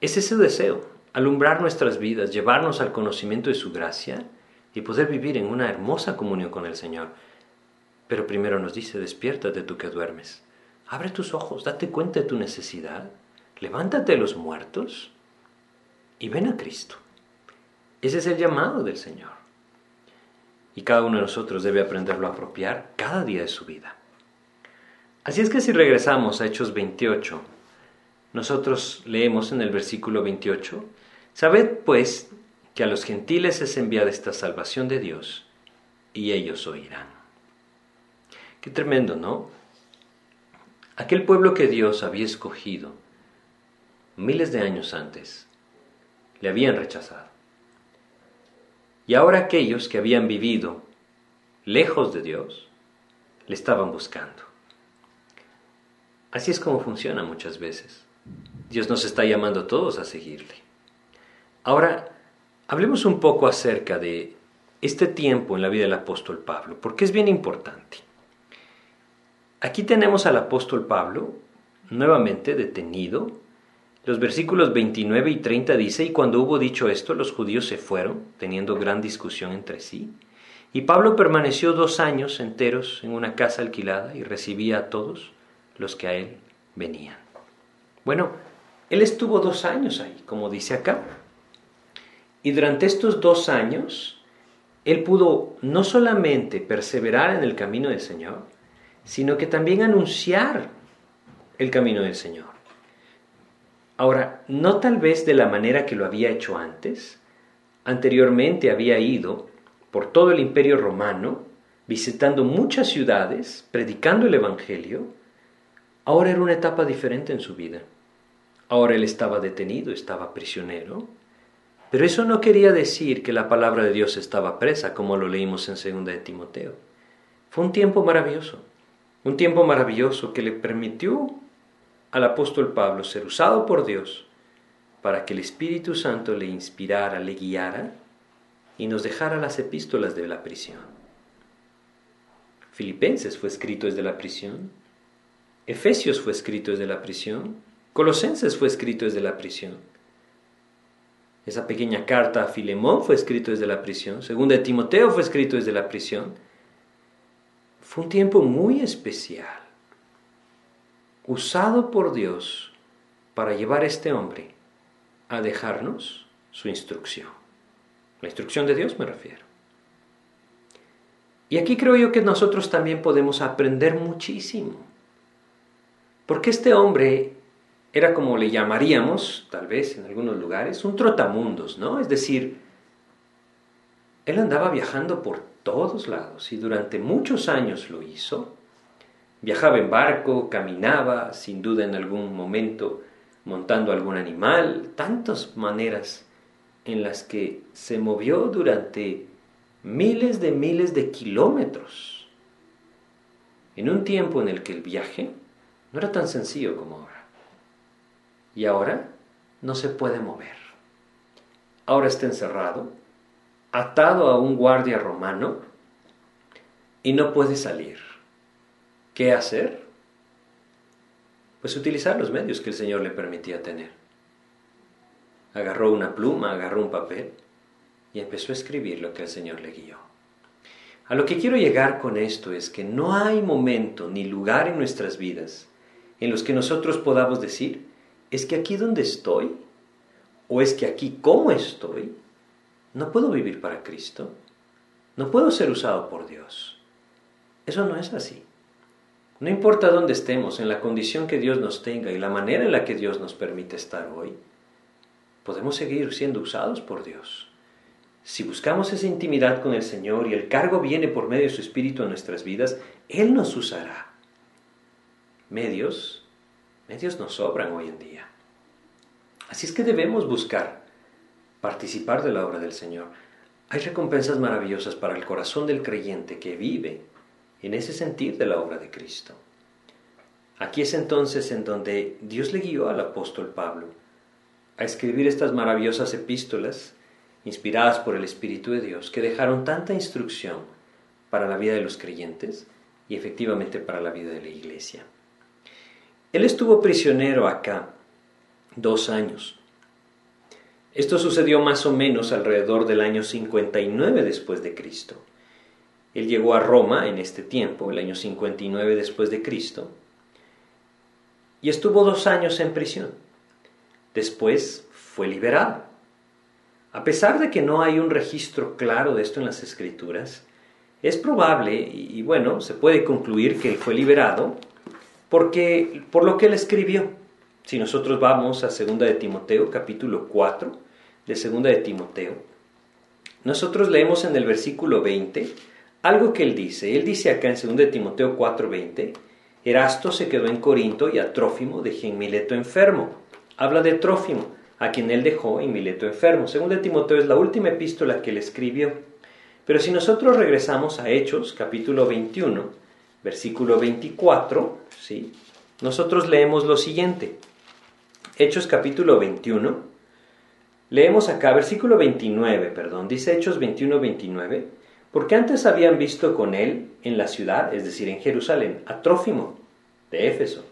Es ese deseo, alumbrar nuestras vidas, llevarnos al conocimiento de su gracia y poder vivir en una hermosa comunión con el Señor. Pero primero nos dice, despiértate tú que duermes. Abre tus ojos, date cuenta de tu necesidad, levántate de los muertos y ven a Cristo. Ese es el llamado del Señor. Y cada uno de nosotros debe aprenderlo a apropiar cada día de su vida. Así es que si regresamos a Hechos 28, nosotros leemos en el versículo 28, Sabed pues que a los gentiles es enviada esta salvación de Dios, y ellos oirán. Qué tremendo, ¿no? Aquel pueblo que Dios había escogido miles de años antes, le habían rechazado. Y ahora aquellos que habían vivido lejos de Dios, le estaban buscando. Así es como funciona muchas veces. Dios nos está llamando a todos a seguirle. Ahora, hablemos un poco acerca de este tiempo en la vida del apóstol Pablo, porque es bien importante. Aquí tenemos al apóstol Pablo nuevamente detenido. Los versículos 29 y 30 dice, y cuando hubo dicho esto, los judíos se fueron, teniendo gran discusión entre sí. Y Pablo permaneció dos años enteros en una casa alquilada y recibía a todos los que a él venían. Bueno, él estuvo dos años ahí, como dice acá. Y durante estos dos años, él pudo no solamente perseverar en el camino del Señor, sino que también anunciar el camino del Señor. Ahora, no tal vez de la manera que lo había hecho antes. Anteriormente había ido por todo el imperio romano, visitando muchas ciudades, predicando el Evangelio. Ahora era una etapa diferente en su vida. Ahora él estaba detenido, estaba prisionero. Pero eso no quería decir que la palabra de Dios estaba presa, como lo leímos en 2 de Timoteo. Fue un tiempo maravilloso, un tiempo maravilloso que le permitió al apóstol Pablo ser usado por Dios para que el Espíritu Santo le inspirara, le guiara y nos dejara las epístolas de la prisión. Filipenses fue escrito desde la prisión, Efesios fue escrito desde la prisión, Colosenses fue escrito desde la prisión. Esa pequeña carta a Filemón fue escrito desde la prisión, segunda de Timoteo fue escrito desde la prisión. Fue un tiempo muy especial usado por Dios para llevar a este hombre a dejarnos su instrucción. La instrucción de Dios me refiero. Y aquí creo yo que nosotros también podemos aprender muchísimo. Porque este hombre era como le llamaríamos, tal vez en algunos lugares, un trotamundos, ¿no? Es decir, él andaba viajando por todos lados y durante muchos años lo hizo Viajaba en barco, caminaba, sin duda en algún momento montando algún animal, tantas maneras en las que se movió durante miles de miles de kilómetros, en un tiempo en el que el viaje no era tan sencillo como ahora. Y ahora no se puede mover. Ahora está encerrado, atado a un guardia romano y no puede salir. ¿Qué hacer? Pues utilizar los medios que el Señor le permitía tener. Agarró una pluma, agarró un papel y empezó a escribir lo que el Señor le guió. A lo que quiero llegar con esto es que no hay momento ni lugar en nuestras vidas en los que nosotros podamos decir, es que aquí donde estoy, o es que aquí como estoy, no puedo vivir para Cristo, no puedo ser usado por Dios. Eso no es así. No importa dónde estemos, en la condición que Dios nos tenga y la manera en la que Dios nos permite estar hoy, podemos seguir siendo usados por Dios. Si buscamos esa intimidad con el Señor y el cargo viene por medio de su Espíritu a nuestras vidas, Él nos usará. Medios, medios nos sobran hoy en día. Así es que debemos buscar participar de la obra del Señor. Hay recompensas maravillosas para el corazón del creyente que vive en ese sentir de la obra de Cristo. Aquí es entonces en donde Dios le guió al apóstol Pablo a escribir estas maravillosas epístolas inspiradas por el Espíritu de Dios que dejaron tanta instrucción para la vida de los creyentes y efectivamente para la vida de la iglesia. Él estuvo prisionero acá dos años. Esto sucedió más o menos alrededor del año 59 después de Cristo. Él llegó a Roma en este tiempo, el año 59 después de Cristo, y estuvo dos años en prisión. Después fue liberado. A pesar de que no hay un registro claro de esto en las escrituras, es probable, y, bueno, se puede concluir que él fue liberado porque, por lo que él escribió. Si nosotros vamos a 2 de Timoteo, capítulo 4 de 2 de Timoteo, nosotros leemos en el versículo 20, algo que él dice. Él dice acá en 2 Timoteo 4:20, Erasto se quedó en Corinto y a Trófimo dejé en Mileto enfermo. Habla de Trófimo, a quien él dejó en Mileto enfermo. 2 Timoteo es la última epístola que él escribió. Pero si nosotros regresamos a Hechos, capítulo 21, versículo 24, ¿sí? nosotros leemos lo siguiente. Hechos capítulo 21, leemos acá, versículo 29, perdón, dice Hechos 21, 29 porque antes habían visto con él en la ciudad, es decir, en Jerusalén, a Trófimo de Éfeso,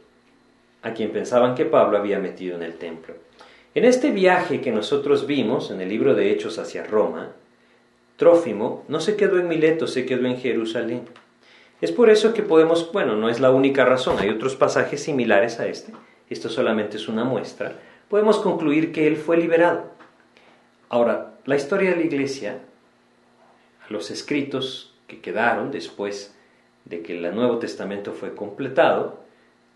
a quien pensaban que Pablo había metido en el templo. En este viaje que nosotros vimos en el libro de Hechos hacia Roma, Trófimo no se quedó en Mileto, se quedó en Jerusalén. Es por eso que podemos, bueno, no es la única razón, hay otros pasajes similares a este, esto solamente es una muestra, podemos concluir que él fue liberado. Ahora, la historia de la iglesia los escritos que quedaron después de que el Nuevo Testamento fue completado,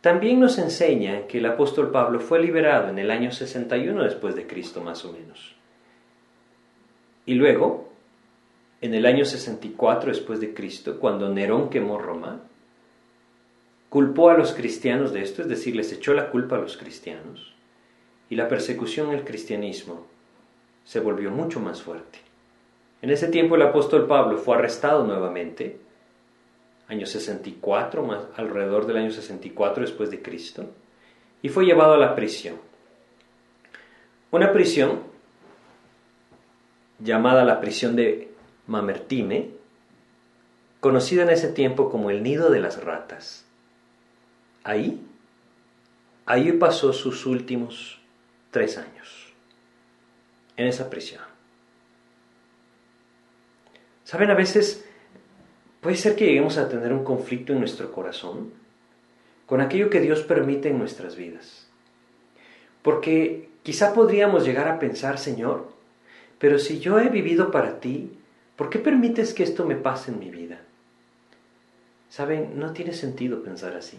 también nos enseña que el apóstol Pablo fue liberado en el año 61 después de Cristo, más o menos. Y luego, en el año 64 después de Cristo, cuando Nerón quemó Roma, culpó a los cristianos de esto, es decir, les echó la culpa a los cristianos, y la persecución al cristianismo se volvió mucho más fuerte. En ese tiempo el apóstol Pablo fue arrestado nuevamente, año 64, más alrededor del año 64 después de Cristo, y fue llevado a la prisión. Una prisión llamada la prisión de Mamertine, conocida en ese tiempo como el nido de las ratas. Ahí, ahí pasó sus últimos tres años, en esa prisión. Saben, a veces puede ser que lleguemos a tener un conflicto en nuestro corazón con aquello que Dios permite en nuestras vidas. Porque quizá podríamos llegar a pensar, Señor, pero si yo he vivido para ti, ¿por qué permites que esto me pase en mi vida? Saben, no tiene sentido pensar así.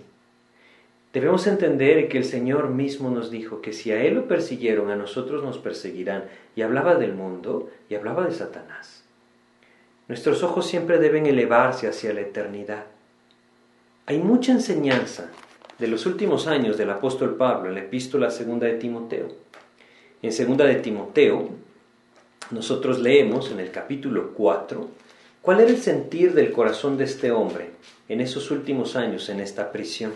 Debemos entender que el Señor mismo nos dijo que si a Él lo persiguieron, a nosotros nos perseguirán. Y hablaba del mundo y hablaba de Satanás. Nuestros ojos siempre deben elevarse hacia la eternidad. Hay mucha enseñanza de los últimos años del apóstol Pablo en la epístola segunda de Timoteo. En segunda de Timoteo, nosotros leemos en el capítulo 4 cuál era el sentir del corazón de este hombre en esos últimos años en esta prisión.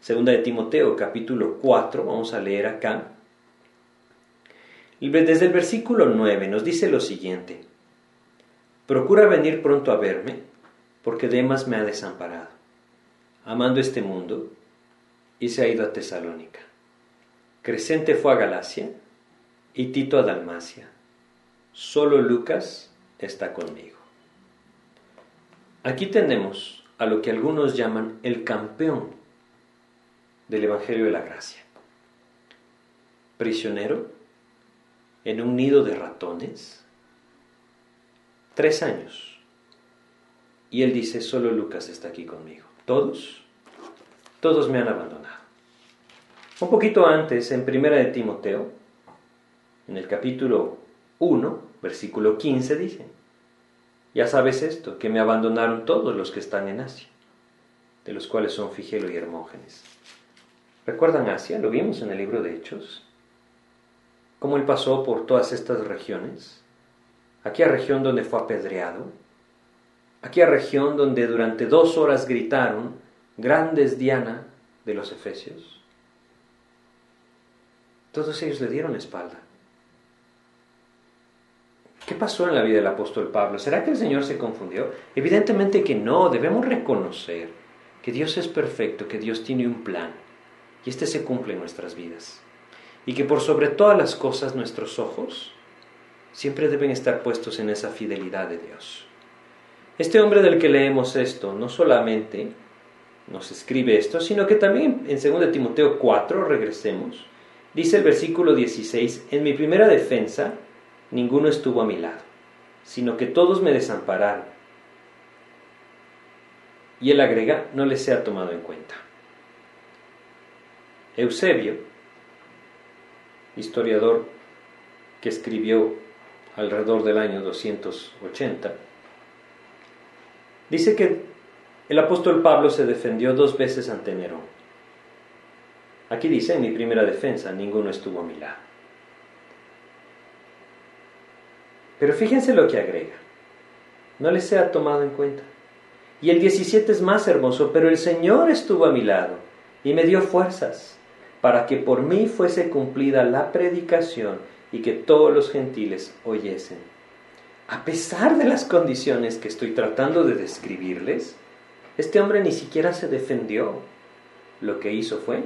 Segunda de Timoteo, capítulo 4, vamos a leer acá. Desde el versículo 9 nos dice lo siguiente. Procura venir pronto a verme, porque Demas me ha desamparado, amando este mundo, y se ha ido a Tesalónica. Crescente fue a Galacia, y Tito a Dalmacia Solo Lucas está conmigo. Aquí tenemos a lo que algunos llaman el campeón del Evangelio de la Gracia. Prisionero en un nido de ratones, tres años. Y él dice, solo Lucas está aquí conmigo. Todos, todos me han abandonado. Un poquito antes, en Primera de Timoteo, en el capítulo 1, versículo 15 dice, ya sabes esto, que me abandonaron todos los que están en Asia, de los cuales son Figelo y Hermógenes. ¿Recuerdan Asia? Lo vimos en el libro de Hechos. Cómo él pasó por todas estas regiones. Aquella región donde fue apedreado. Aquella región donde durante dos horas gritaron, grandes Diana de los Efesios. Todos ellos le dieron espalda. ¿Qué pasó en la vida del apóstol Pablo? ¿Será que el Señor se confundió? Evidentemente que no, debemos reconocer que Dios es perfecto, que Dios tiene un plan y este se cumple en nuestras vidas. Y que por sobre todas las cosas nuestros ojos siempre deben estar puestos en esa fidelidad de Dios. Este hombre del que leemos esto no solamente nos escribe esto, sino que también en 2 Timoteo 4, regresemos, dice el versículo 16, en mi primera defensa, ninguno estuvo a mi lado, sino que todos me desampararon. Y él agrega, no les sea tomado en cuenta. Eusebio, historiador que escribió alrededor del año 280, dice que el apóstol Pablo se defendió dos veces ante Nerón. Aquí dice, en mi primera defensa, ninguno estuvo a mi lado. Pero fíjense lo que agrega. No les sea tomado en cuenta. Y el 17 es más hermoso, pero el Señor estuvo a mi lado y me dio fuerzas para que por mí fuese cumplida la predicación y que todos los gentiles oyesen. A pesar de las condiciones que estoy tratando de describirles, este hombre ni siquiera se defendió. Lo que hizo fue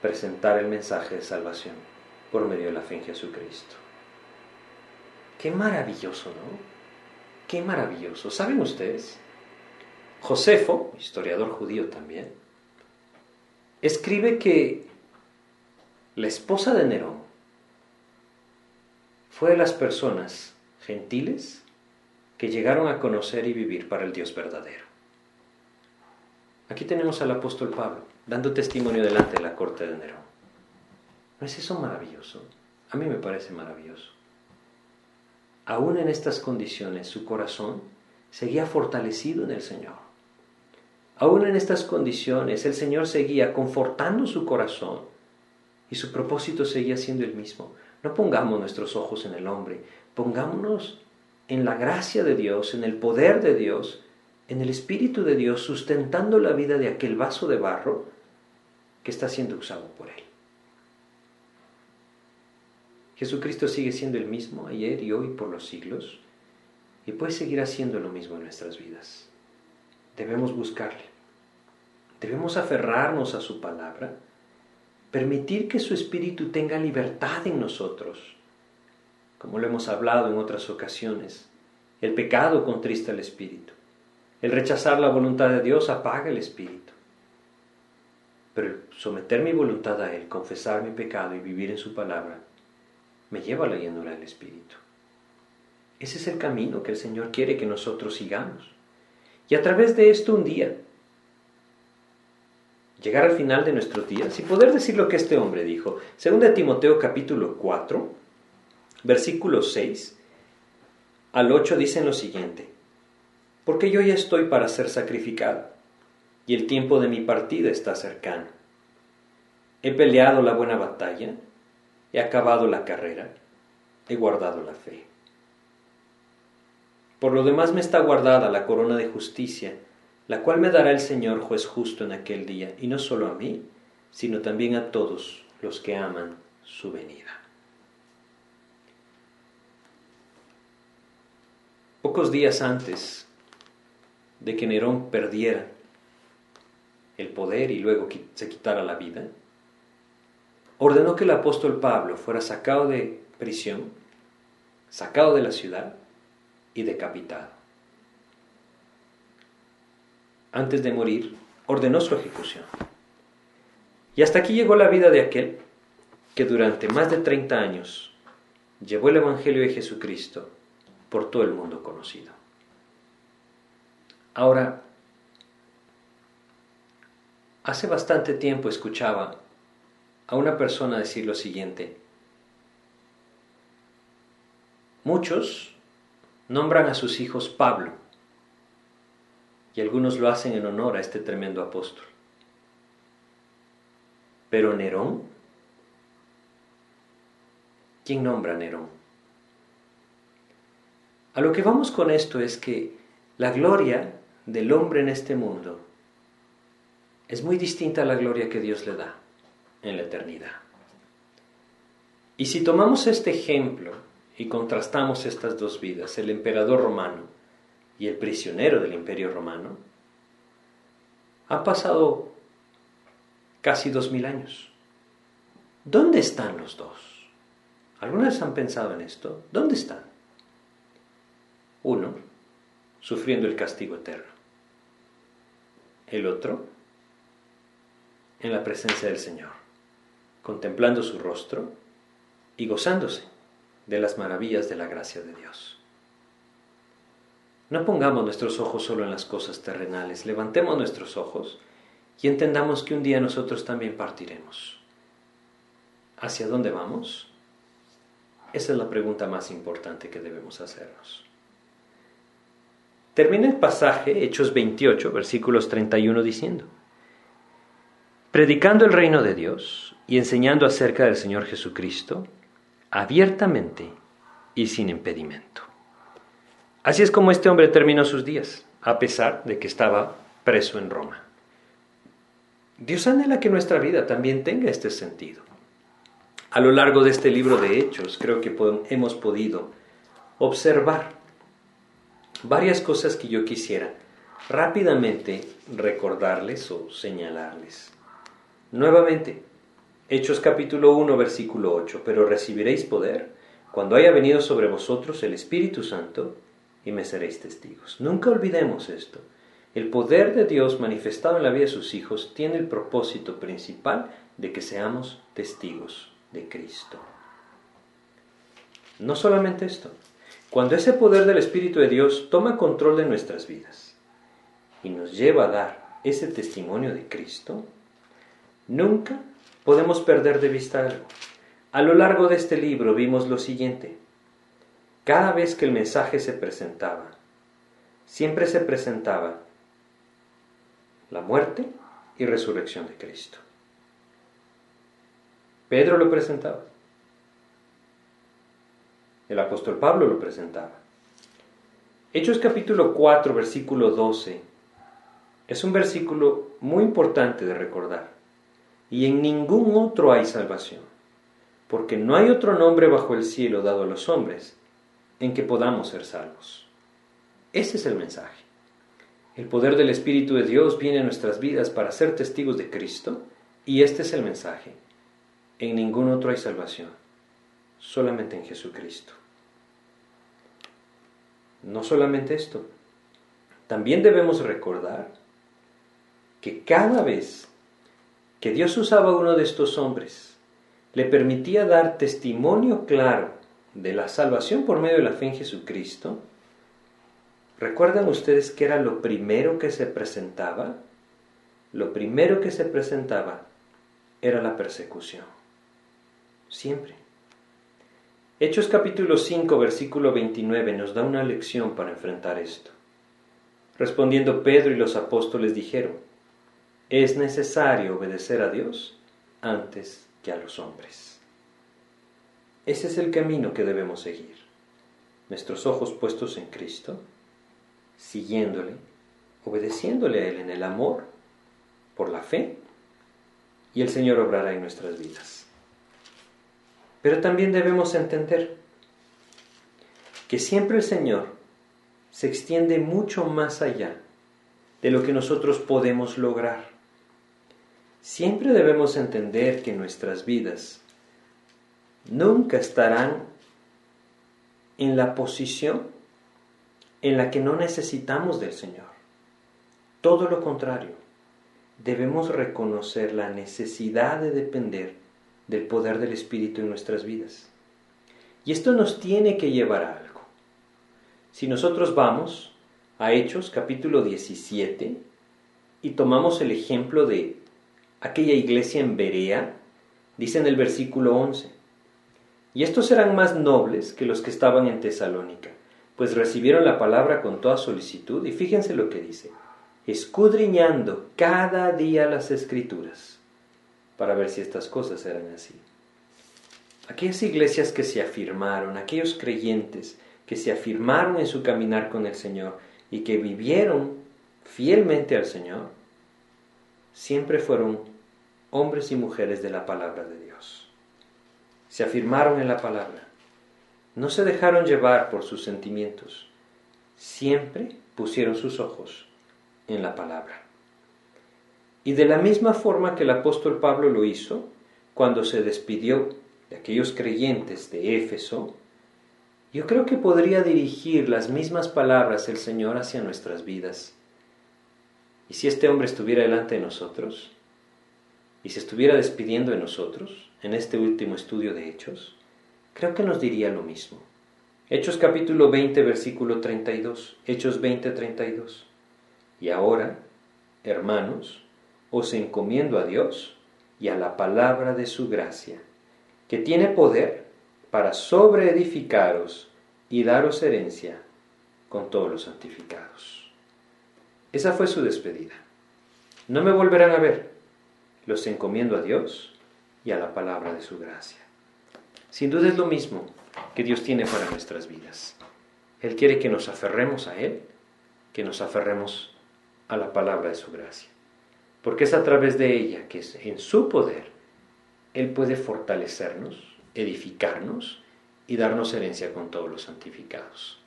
presentar el mensaje de salvación por medio de la fe en Jesucristo. Qué maravilloso, ¿no? Qué maravilloso. ¿Saben ustedes? Josefo, historiador judío también, escribe que la esposa de Nerón fue de las personas gentiles que llegaron a conocer y vivir para el Dios verdadero. Aquí tenemos al apóstol Pablo dando testimonio delante de la corte de Nerón. ¿No es eso maravilloso? A mí me parece maravilloso. Aún en estas condiciones su corazón seguía fortalecido en el Señor. Aún en estas condiciones el Señor seguía confortando su corazón y su propósito seguía siendo el mismo. No pongamos nuestros ojos en el hombre, pongámonos en la gracia de Dios, en el poder de Dios, en el Espíritu de Dios, sustentando la vida de aquel vaso de barro que está siendo usado por Él. Jesucristo sigue siendo el mismo ayer y hoy por los siglos y puede seguir haciendo lo mismo en nuestras vidas. Debemos buscarle. Debemos aferrarnos a su palabra, permitir que su Espíritu tenga libertad en nosotros. Como lo hemos hablado en otras ocasiones, el pecado contrista el Espíritu. El rechazar la voluntad de Dios apaga el Espíritu. Pero someter mi voluntad a Él, confesar mi pecado y vivir en su palabra, me lleva a la llenura del Espíritu. Ese es el camino que el Señor quiere que nosotros sigamos. Y a través de esto un día, llegar al final de nuestros días y poder decir lo que este hombre dijo. Según de Timoteo capítulo 4, versículo 6 al 8 dicen lo siguiente, porque yo ya estoy para ser sacrificado y el tiempo de mi partida está cercano. He peleado la buena batalla, he acabado la carrera, he guardado la fe. Por lo demás me está guardada la corona de justicia, la cual me dará el Señor juez justo en aquel día, y no solo a mí, sino también a todos los que aman su venida. Pocos días antes de que Nerón perdiera el poder y luego se quitara la vida, ordenó que el apóstol Pablo fuera sacado de prisión, sacado de la ciudad y decapitado. Antes de morir, ordenó su ejecución. Y hasta aquí llegó la vida de aquel que durante más de 30 años llevó el Evangelio de Jesucristo por todo el mundo conocido. Ahora, Hace bastante tiempo escuchaba a una persona decir lo siguiente. Muchos nombran a sus hijos Pablo y algunos lo hacen en honor a este tremendo apóstol. Pero Nerón, ¿quién nombra a Nerón? A lo que vamos con esto es que la gloria del hombre en este mundo es muy distinta a la gloria que Dios le da en la eternidad. Y si tomamos este ejemplo y contrastamos estas dos vidas, el emperador romano y el prisionero del imperio romano, han pasado casi dos mil años. ¿Dónde están los dos? ¿Alguna vez han pensado en esto? ¿Dónde están? Uno, sufriendo el castigo eterno. El otro, en la presencia del Señor, contemplando su rostro y gozándose de las maravillas de la gracia de Dios. No pongamos nuestros ojos solo en las cosas terrenales, levantemos nuestros ojos y entendamos que un día nosotros también partiremos. ¿Hacia dónde vamos? Esa es la pregunta más importante que debemos hacernos. Termina el pasaje, Hechos 28, versículos 31, diciendo, predicando el reino de Dios y enseñando acerca del Señor Jesucristo, abiertamente y sin impedimento. Así es como este hombre terminó sus días, a pesar de que estaba preso en Roma. Dios anhela que nuestra vida también tenga este sentido. A lo largo de este libro de Hechos, creo que hemos podido observar varias cosas que yo quisiera rápidamente recordarles o señalarles. Nuevamente, Hechos capítulo 1, versículo 8, pero recibiréis poder cuando haya venido sobre vosotros el Espíritu Santo y me seréis testigos. Nunca olvidemos esto. El poder de Dios manifestado en la vida de sus hijos tiene el propósito principal de que seamos testigos de Cristo. No solamente esto, cuando ese poder del Espíritu de Dios toma control de nuestras vidas y nos lleva a dar ese testimonio de Cristo, Nunca podemos perder de vista algo. A lo largo de este libro vimos lo siguiente. Cada vez que el mensaje se presentaba, siempre se presentaba la muerte y resurrección de Cristo. Pedro lo presentaba. El apóstol Pablo lo presentaba. Hechos capítulo 4, versículo 12, es un versículo muy importante de recordar. Y en ningún otro hay salvación, porque no hay otro nombre bajo el cielo dado a los hombres en que podamos ser salvos. Ese es el mensaje. El poder del Espíritu de Dios viene a nuestras vidas para ser testigos de Cristo y este es el mensaje. En ningún otro hay salvación, solamente en Jesucristo. No solamente esto, también debemos recordar que cada vez que Dios usaba a uno de estos hombres, le permitía dar testimonio claro de la salvación por medio de la fe en Jesucristo, ¿recuerdan ustedes que era lo primero que se presentaba? Lo primero que se presentaba era la persecución. Siempre. Hechos capítulo 5, versículo 29 nos da una lección para enfrentar esto. Respondiendo Pedro y los apóstoles dijeron, es necesario obedecer a Dios antes que a los hombres. Ese es el camino que debemos seguir. Nuestros ojos puestos en Cristo, siguiéndole, obedeciéndole a Él en el amor, por la fe, y el Señor obrará en nuestras vidas. Pero también debemos entender que siempre el Señor se extiende mucho más allá de lo que nosotros podemos lograr. Siempre debemos entender que nuestras vidas nunca estarán en la posición en la que no necesitamos del Señor. Todo lo contrario, debemos reconocer la necesidad de depender del poder del Espíritu en nuestras vidas. Y esto nos tiene que llevar a algo. Si nosotros vamos a Hechos capítulo 17 y tomamos el ejemplo de aquella iglesia en Berea, dice en el versículo 11, y estos eran más nobles que los que estaban en Tesalónica, pues recibieron la palabra con toda solicitud, y fíjense lo que dice, escudriñando cada día las escrituras para ver si estas cosas eran así. Aquellas iglesias que se afirmaron, aquellos creyentes que se afirmaron en su caminar con el Señor y que vivieron fielmente al Señor, siempre fueron hombres y mujeres de la palabra de Dios. Se afirmaron en la palabra, no se dejaron llevar por sus sentimientos, siempre pusieron sus ojos en la palabra. Y de la misma forma que el apóstol Pablo lo hizo, cuando se despidió de aquellos creyentes de Éfeso, yo creo que podría dirigir las mismas palabras el Señor hacia nuestras vidas. Y si este hombre estuviera delante de nosotros, y se estuviera despidiendo de nosotros en este último estudio de Hechos, creo que nos diría lo mismo. Hechos capítulo 20, versículo 32. Hechos 20, 32. Y ahora, hermanos, os encomiendo a Dios y a la palabra de su gracia, que tiene poder para sobreedificaros y daros herencia con todos los santificados. Esa fue su despedida. No me volverán a ver. Los encomiendo a Dios y a la palabra de su gracia. Sin duda es lo mismo que Dios tiene para nuestras vidas. Él quiere que nos aferremos a Él, que nos aferremos a la palabra de su gracia porque es a través de ella que es en su poder Él puede fortalecernos, edificarnos y darnos herencia con todos los santificados.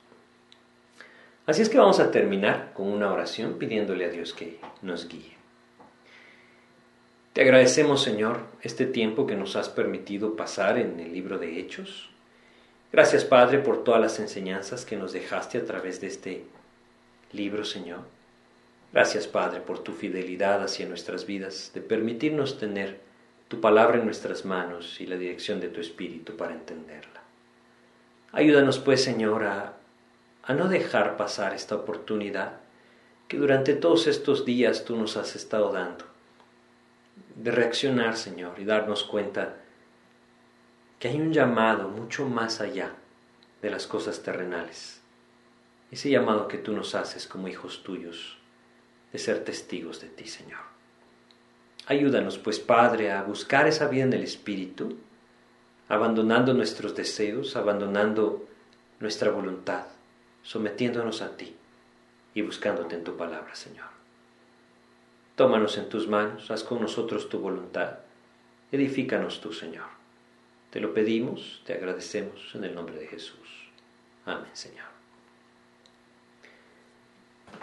Así es que vamos a terminar con una oración pidiéndole a Dios que nos guíe. Te agradecemos, Señor, este tiempo que nos has permitido pasar en el libro de Hechos. Gracias, Padre, por todas las enseñanzas que nos dejaste a través de este libro, Señor. Gracias, Padre, por tu fidelidad hacia nuestras vidas, de permitirnos tener tu palabra en nuestras manos y la dirección de tu Espíritu para entenderla. Ayúdanos, pues, Señor, a, a no dejar pasar esta oportunidad que durante todos estos días tú nos has estado dando, de reaccionar, Señor, y darnos cuenta que hay un llamado mucho más allá de las cosas terrenales. Ese llamado que tú nos haces como hijos tuyos, de ser testigos de ti, Señor. Ayúdanos, pues, Padre, a buscar esa vida en el Espíritu, abandonando nuestros deseos, abandonando nuestra voluntad, sometiéndonos a ti y buscándote en tu palabra, Señor. Tómanos en tus manos, haz con nosotros tu voluntad, edifícanos tú, Señor. Te lo pedimos, te agradecemos en el nombre de Jesús. Amén, Señor.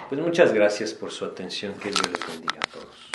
Pues muchas gracias por su atención, que Dios les bendiga a todos.